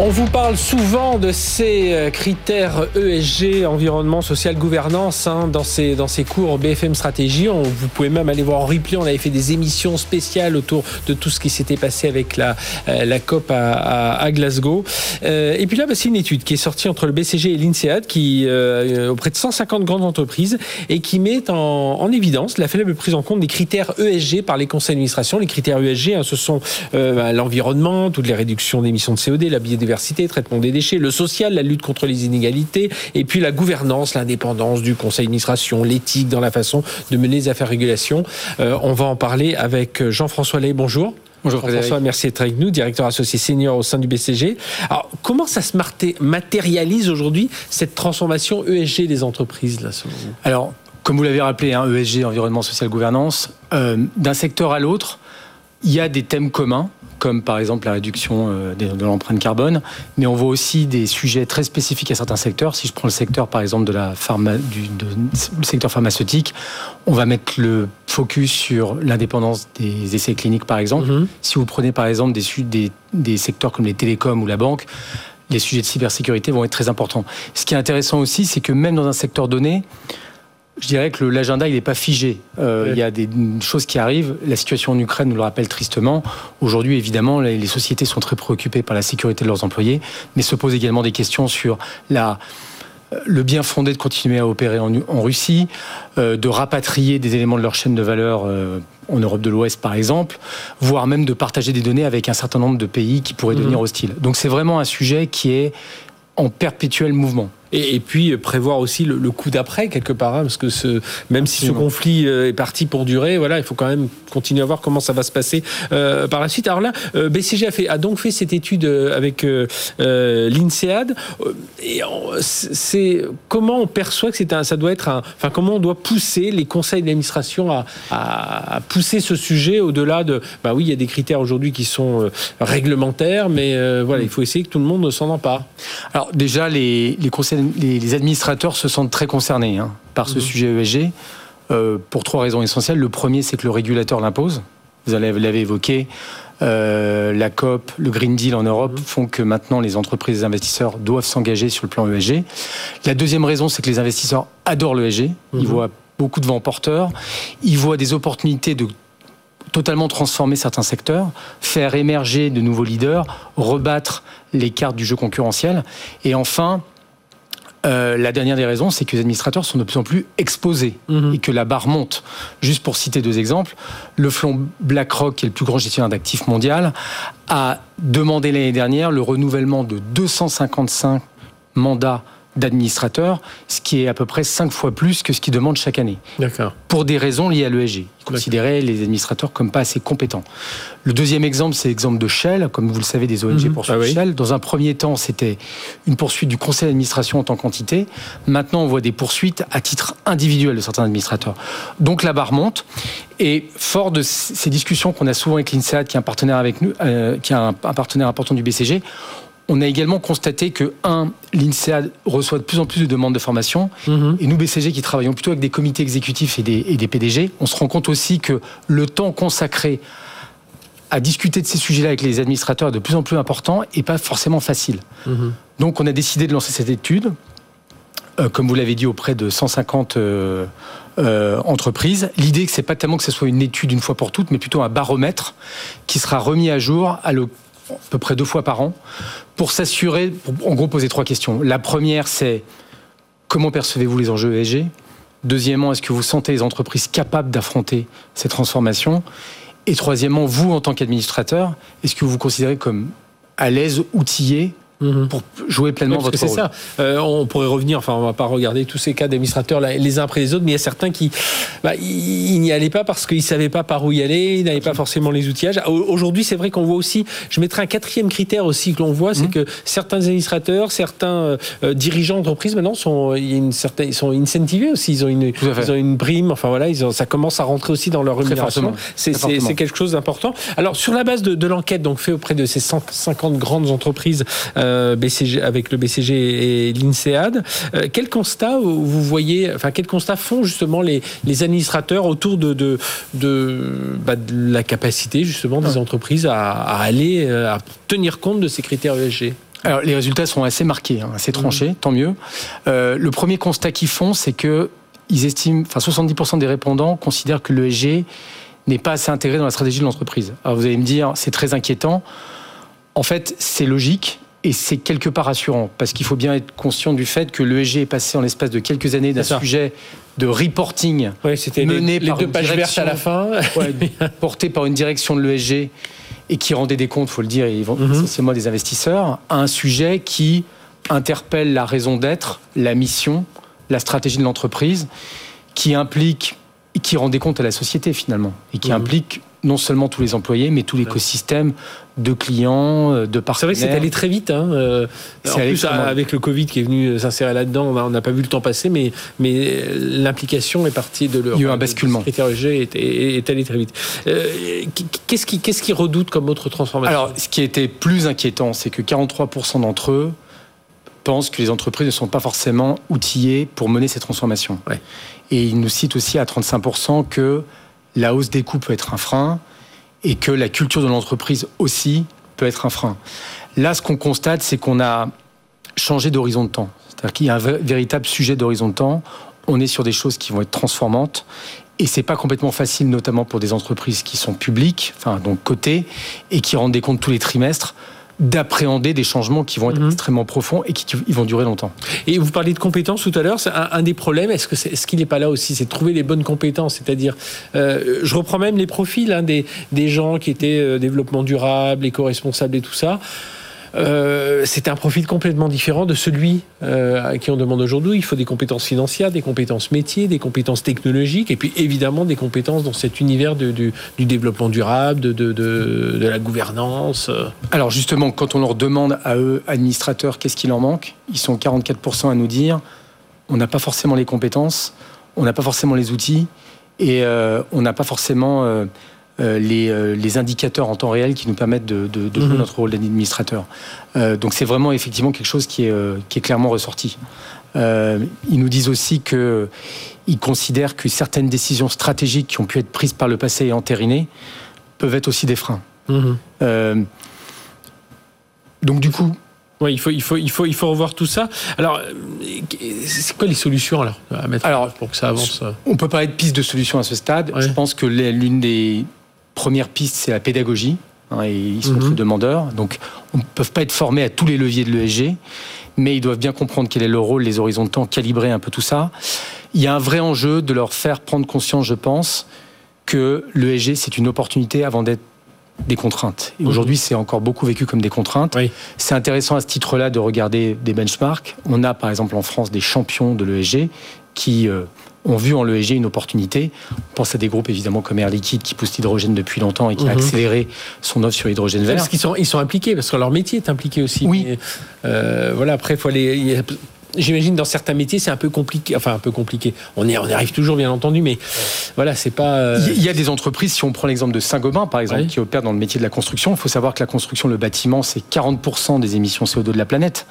On vous parle souvent de ces euh, critères ESG, environnement, social, gouvernance, hein, dans, ces, dans ces cours BFM Stratégie. On, vous pouvez même aller voir en replay. On avait fait des émissions spéciales autour de tout ce qui s'était passé avec la, euh, la COP à, à, Glasgow. Euh, et puis là, bah, c'est une étude qui est sortie entre le BCG et l'INSEAD, qui euh, auprès de 150 grandes entreprises, et qui met en, en, évidence la faible prise en compte des critères ESG par les conseils d'administration. Les critères ESG, hein, ce sont bah, l'environnement, toutes les réductions d'émissions de CO2, la biodiversité traitement des déchets, le social, la lutte contre les inégalités, et puis la gouvernance, l'indépendance du conseil d'administration, l'éthique dans la façon de mener les affaires régulation. Euh, on va en parler avec Jean-François Lay. Bonjour. Bonjour François, merci d'être avec nous, directeur associé senior au sein du BCG. Alors, comment ça se matérialise aujourd'hui cette transformation ESG des entreprises là, selon vous? Alors, comme vous l'avez rappelé, hein, ESG, environnement, social, gouvernance, euh, d'un secteur à l'autre, il y a des thèmes communs comme par exemple la réduction euh, de l'empreinte carbone, mais on voit aussi des sujets très spécifiques à certains secteurs. Si je prends le secteur par exemple de la pharma, du secteur pharmaceutique, on va mettre le focus sur l'indépendance des essais cliniques par exemple. Mm-hmm. Si vous prenez par exemple des, des, des secteurs comme les télécoms ou la banque, les sujets de cybersécurité vont être très importants. Ce qui est intéressant aussi, c'est que même dans un secteur donné, je dirais que l'agenda, il n'est pas figé. Euh, il y a des choses qui arrivent. La situation en Ukraine nous le rappelle tristement. Aujourd'hui, évidemment, les sociétés sont très préoccupées par la sécurité de leurs employés, mais se posent également des questions sur la, euh, le bien fondé de continuer à opérer en, Russie, euh, de rapatrier des éléments de leur chaîne de valeur en Europe de l'Ouest par exemple, voire même de partager des données avec un certain nombre de pays qui pourraient devenir mhm. hostiles. Donc c'est vraiment un sujet qui est en perpétuel mouvement. Et, puis euh, prévoir aussi le, coup d'après quelque part, hein, parce que ce, même si ce conflit euh, est parti pour durer, voilà, il faut quand même continuer à voir comment ça va se passer euh, par la suite. Alors là, BCG a, fait, a donc fait cette étude avec l'INSEAD. Et c'est comment on perçoit que c'est un, ça doit être un, enfin comment on doit pousser les conseils d'administration à, à, pousser ce sujet au-delà de, bah oui, il y a des critères aujourd'hui qui sont réglementaires, mais voilà, il faut essayer que tout le monde s'en empare. Alors déjà, les, les conseils les, administrateurs se sentent très concernés hein, par ce mhm. sujet ESG euh, pour trois raisons essentielles. Le premier, c'est que le régulateur l'impose. Vous l'avez évoqué. Euh, la COP, le Green Deal en Europe mhm. font que maintenant les entreprises et les investisseurs doivent s'engager sur le plan ESG. La deuxième raison, c'est que les investisseurs adorent l'ESG. Ils mhm. voient beaucoup de vents porteurs. Ils voient des opportunités de totalement transformer certains secteurs, faire émerger de nouveaux leaders, rebattre les cartes du jeu concurrentiel. Et enfin, euh, la dernière des raisons, c'est que les administrateurs sont de plus en plus exposés mhm. et que la barre monte. Juste pour citer deux exemples, le flon BlackRock, qui est le plus grand gestionnaire d'actifs mondial, a demandé l'année dernière le renouvellement de 255 mandats d'administrateurs, ce qui est à peu près cinq fois plus que ce qu'ils demandent chaque année. D'accord. Pour des raisons liées à l'ESG. Ils considéraient les administrateurs comme pas assez compétents. Le deuxième exemple, c'est l'exemple de Shell. Comme vous le savez, des ONG mhm. poursuivent ah Shell. Dans un premier temps, c'était une poursuite du conseil d'administration en tant qu'entité. Maintenant, on voit des poursuites à titre individuel de certains administrateurs. Donc la barre monte. Et fort de ces discussions qu'on a souvent avec l'INSEAD, qui est un partenaire avec nous, euh, qui est un partenaire important du BCG, on a également constaté que, un, l'INSEAD reçoit de plus en plus de demandes de formation. Mhm. Et nous, BCG, qui travaillons plutôt avec des comités exécutifs et des, PDG, on se rend compte aussi que le temps consacré à discuter de ces sujets-là avec les administrateurs est de plus en plus important et pas forcément facile. Mhm. Donc on a décidé de lancer cette étude, euh, comme vous l'avez dit, auprès de 150 euh, euh, entreprises. L'idée, c'est pas tellement que ce soit une étude une fois pour toutes, mais plutôt un baromètre qui sera remis à jour à à peu près deux fois par an, pour s'assurer, en gros, poser trois questions. La première, c'est comment percevez-vous les enjeux ESG Deuxièmement, est-ce que vous sentez les entreprises capables d'affronter ces transformations? Et troisièmement, vous, en tant qu'administrateur, est-ce que vous vous considérez comme à l'aise, outillé Mhm. pour jouer pleinement votre rôle. C'est ça. Euh, on pourrait revenir, enfin, on va pas regarder tous ces cas d'administrateurs les uns après les autres, mais il y a certains qui, bah, ils n'y allaient pas parce qu'ils savaient pas par où y aller, ils n'avaient pas forcément les outillages. Aujourd'hui, c'est vrai qu'on voit aussi, je mettrai un quatrième critère aussi que l'on voit, c'est mhm. que certains administrateurs, certains euh, dirigeants d'entreprise maintenant sont, il y a une certaine, ils sont incentivés aussi, ils ont une, ils ont une prime, enfin voilà, ils ont, ça commence à rentrer aussi dans leur rémunération. C'est quelque chose d'important. Alors, sur la base de, de l'enquête donc fait auprès de ces 150 grandes entreprises, euh, BCG, avec le BCG et l'INSEAD. quel constat vous voyez, enfin quel constat font justement les, les administrateurs autour de, de, de, bah, de, la capacité justement des entreprises à, à aller à tenir compte de ces critères ESG alors, les résultats sont assez marqués, hein, assez tranchés, mmh. tant mieux. Euh, le premier constat qu'ils font, c'est que ils estiment, enfin 70% des répondants considèrent que l'ESG n'est pas assez intégré dans la stratégie de l'entreprise. Alors vous allez me dire, c'est très inquiétant. En fait, c'est logique et c'est quelque part rassurant parce qu'il faut bien être conscient du fait que l'ESG est passé en l'espace de quelques années d'un sujet de reporting mené par deux pages vertes à la fin, porté par une direction de l'ESG et qui rendait des comptes, faut le dire, vont mhm. essentiellement des investisseurs, à un sujet qui interpelle la raison d'être, la mission, la stratégie de l'entreprise, qui implique, qui rend des comptes à la société finalement, et qui mhm. implique non seulement tous les employés, mais tout l'écosystème de clients, euh, de partenaires. C'est vrai que c'est allé très vite. Hein. Euh, en plus, avec le Covid qui est venu s'insérer là-dedans, on n'a pas vu le temps passer, mais, mais l'implication est partie de leur. Il y a eu un basculement. Le est, est, allé très vite. Euh, qu'est-ce qui, qu'est-ce qui redoute comme autre transformation? Alors, ce qui était plus inquiétant, c'est que 43% d'entre eux pensent que les entreprises ne sont pas forcément outillées pour mener ces transformations. Et ils nous citent aussi à 35% que la hausse des coûts peut être un frein et que la culture de l'entreprise aussi peut être un frein. Là, ce qu'on constate, c'est qu'on a changé d'horizon de temps. C'est-à-dire qu'il y a un véritable sujet d'horizon de temps. On est sur des choses qui vont être transformantes. Et c'est pas complètement facile, notamment pour des entreprises qui sont publiques, enfin donc cotées, et qui rendent des comptes tous les trimestres d'appréhender des changements qui vont être mhm. extrêmement profonds et qui vont durer longtemps. Et vous parliez de compétences tout à l'heure. Un, un, des problèmes, est-ce qu'il est, qu'il n'est pas là aussi C'est de trouver les bonnes compétences. C'est-à-dire, euh, je reprends même les profils hein, des, des gens qui étaient euh, développement durable, éco-responsable et tout ça. Euh, c'est un profil complètement différent de celui euh, à qui on demande aujourd'hui. Il faut des compétences financières, des compétences métiers, des compétences technologiques, et puis évidemment des compétences dans cet univers du développement durable, de, la gouvernance. Alors justement, quand on leur demande à eux, administrateurs, qu'est-ce qui leur manque, ils sont 44% à nous dire on n'a pas forcément les compétences, on n'a pas forcément les outils, et euh, on n'a pas forcément euh, euh, les, indicateurs en temps réel qui nous permettent de, jouer mhm. notre rôle d'administrateur. Euh, donc c'est vraiment effectivement quelque chose qui est, qui est clairement ressorti. ils nous disent aussi qu'ils considèrent que certaines décisions stratégiques qui ont pu être prises par le passé et entérinées peuvent être aussi des freins. Mhm. donc du coup, oui, il faut, il faut, il faut, il faut revoir tout ça. Alors, c'est quoi les solutions alors à mettre alors, pour que ça avance On peut parler de pistes de solutions à ce stade. Je pense que l'une des Première piste, c'est la pédagogie. Hein, et ils sont mhm. demandeurs. Donc, on ne peut pas être formés à tous les leviers de l'ESG, mais ils doivent bien comprendre quel est leur rôle, les horizons de temps, calibrer un peu tout ça. Il y a un vrai enjeu de leur faire prendre conscience, je pense, que l'ESG, c'est une opportunité avant d'être des contraintes. Et mhm. aujourd'hui, c'est encore beaucoup vécu comme des contraintes. C'est intéressant à ce titre-là de regarder des benchmarks. On a par exemple en France des champions de l'ESG qui euh, ont vu en l'ESG une opportunité. On pense à des groupes évidemment comme Air Liquide qui pousse l'hydrogène depuis longtemps et qui a mhm. accéléré son offre sur l'hydrogène vert. Parce qu'ils sont, ils sont impliqués, parce que leur métier est impliqué aussi. Oui. Euh, voilà, après, il faut aller. J'imagine dans certains métiers c'est un peu compliqué, enfin un peu compliqué. On y, on arrive toujours bien entendu, mais voilà c'est pas. Euh, il y a des entreprises, si on prend l'exemple de Saint-Gobain par exemple, qui opèrent dans le métier de la construction. Il faut savoir que la construction, le bâtiment, c'est 40% des émissions CO2 de la planète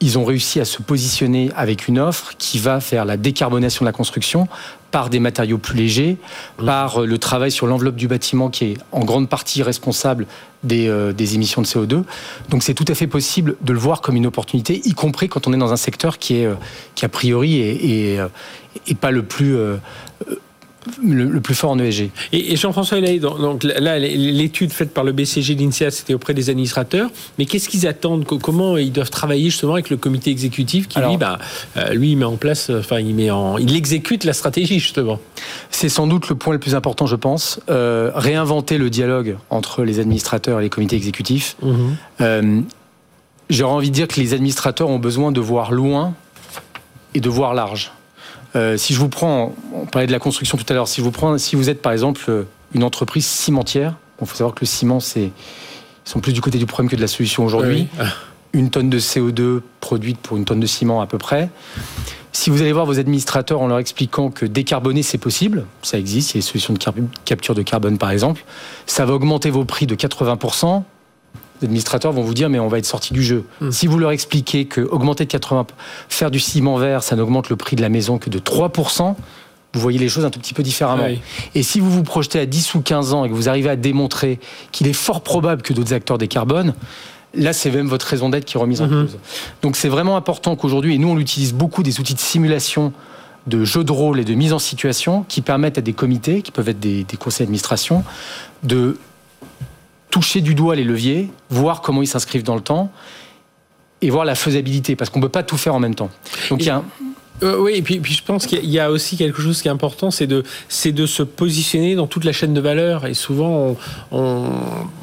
ils ont réussi à se positionner avec une offre qui va faire la décarbonation de la construction par des matériaux plus légers, mmh. par euh, le travail sur l'enveloppe du bâtiment qui est en grande partie responsable des, euh, émissions de CO2. Donc c'est tout à fait possible de le voir comme une opportunité, y compris quand on est dans un secteur qui est euh, qui a priori est, pas le plus le, plus fort en ESG. Et, Jean-François donc là, l'étude faite par le BCG l'INSEAD, c'était auprès des administrateurs. Mais qu'est-ce qu'ils attendent? Comment ils doivent travailler justement avec le comité exécutif qui, lui, bah, euh, lui, il met en place, enfin, il, met en, il exécute la stratégie, justement C'est sans doute le point le plus important, je pense. Euh, réinventer le dialogue entre les administrateurs et les comités exécutifs. Mhm. Euh, j'aurais envie de dire que les administrateurs ont besoin de voir loin et de voir large. Euh, si je vous prends, on parlait de la construction tout à l'heure, si, vous si vous êtes par exemple euh, une entreprise cimentière, il faut savoir que le ciment, c'est, ils sont plus du côté du problème que de la solution aujourd'hui. Une tonne de CO2 produite pour une tonne de ciment à peu près. Si vous allez voir vos administrateurs en leur expliquant que décarboner c'est possible, ça existe, il y a des solutions de capture de carbone par exemple, ça va augmenter vos prix de 80%, Les administrateurs vont vous dire mais on va être sorti du jeu. Mm. Si vous leur expliquez que augmenter de 80, faire du ciment vert, ça n'augmente le prix de la maison que de 3%, vous voyez les choses un tout petit peu différemment. Oui. Et si vous vous projetez à 10 ou 15 ans et que vous arrivez à démontrer qu'il est fort probable que d'autres acteurs décarbonent, là c'est même votre raison d'être qui est remise en Mhm. cause. Donc c'est vraiment important qu'aujourd'hui, et nous on utilise beaucoup des outils de simulation de jeux de rôle et de mise en situation qui permettent à des comités, qui peuvent être des, des conseils d'administration, de toucher du doigt les leviers, voir comment ils s'inscrivent dans le temps et voir la faisabilité, parce qu'on ne peut pas tout faire en même temps. Euh, oui, et puis, puis je pense qu'il y a- aussi quelque chose qui est important, c'est de, c'est de se positionner dans toute la chaîne de valeur. Et souvent, on, on,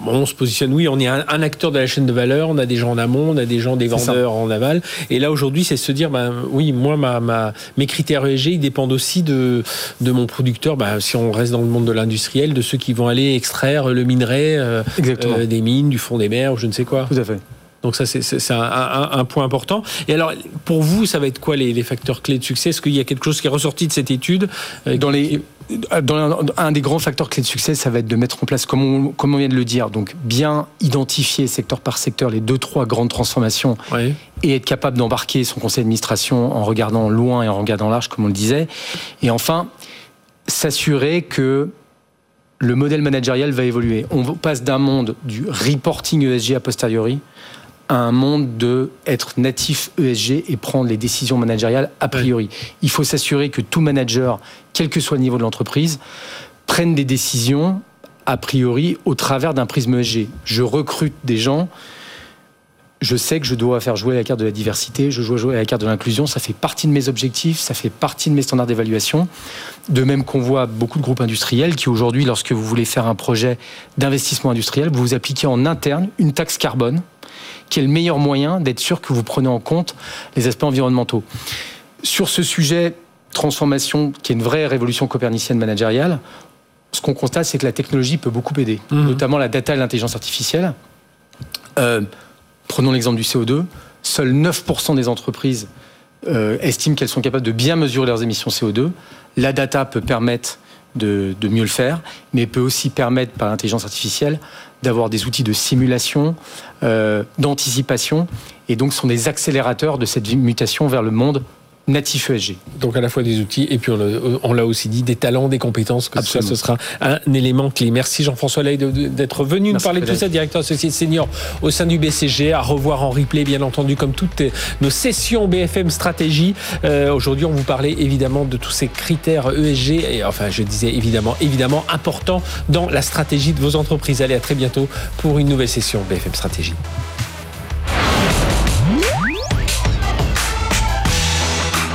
on se positionne, oui, on est un, un acteur de la chaîne de valeur, on a des gens en amont, on a des gens, des ça. vendeurs en aval. Et là, aujourd'hui, c'est se dire, ben, oui, moi, ma, ma, mes critères ESG, ils dépendent aussi de, de mon producteur, ben, si on reste dans le monde de l'industriel, de ceux qui vont aller extraire le minerai euh, euh, des mines, du fond des mers, ou je ne sais quoi. Tout à fait. Donc ça, c'est- un, un- un point important. Et alors, pour vous, ça va être quoi les, les facteurs clés de succès? Est-ce qu'il y a quelque chose qui est ressorti de cette étude euh, Dans les, dans un, des grands facteurs clés de succès, ça va être de mettre en place, comme on, comme on vient de le dire, donc bien identifier secteur par secteur les deux, trois grandes transformations et être capable d'embarquer son conseil d'administration en regardant loin et en regardant large, comme on le disait. Et enfin, s'assurer que le modèle managérial va évoluer. On passe d'un monde du reporting ESG a posteriori à un monde de être natif ESG et prendre les décisions managériales a priori. Il faut s'assurer que tout manager, quel que soit le niveau de l'entreprise, prenne des décisions a priori au travers d'un prisme ESG. Je recrute des gens je sais que je dois faire jouer la carte de la diversité, je dois jouer la carte de l'inclusion, ça fait partie de mes objectifs, ça fait partie de mes standards d'évaluation. De même qu'on voit beaucoup de groupes industriels qui aujourd'hui, lorsque vous voulez faire un projet d'investissement industriel, vous vous appliquez en interne une taxe carbone, qui est le meilleur moyen d'être sûr que vous prenez en compte les aspects environnementaux. Sur ce sujet, transformation, qui est une vraie révolution copernicienne managériale, ce qu'on constate, c'est que la technologie peut beaucoup aider, Mhm. notamment la data et l'intelligence artificielle. Euh, Prenons l'exemple du CO2. Seuls 9% des entreprises euh, estiment qu'elles sont capables de bien mesurer leurs émissions CO2. La data peut permettre de, de mieux le faire, mais peut aussi permettre, par l'intelligence artificielle, d'avoir des outils de simulation, euh, d'anticipation, et donc sont des accélérateurs de cette mutation vers le monde natif ESG. Donc à la fois des outils et puis on l'a- aussi dit des talents, des compétences. Que ça, Absolument. ce sera un élément clé. Merci Jean-François de- d'être venu nous parler de tout ça, directeur associé senior au sein du BCG, à revoir en replay bien entendu comme toutes nos sessions BFM Stratégie. Euh, Aujourd'hui, on vous parlait évidemment de tous ces critères ESG et enfin je disais évidemment évidemment importants dans la stratégie de vos entreprises. Allez à très bientôt pour une nouvelle session BFM Stratégie.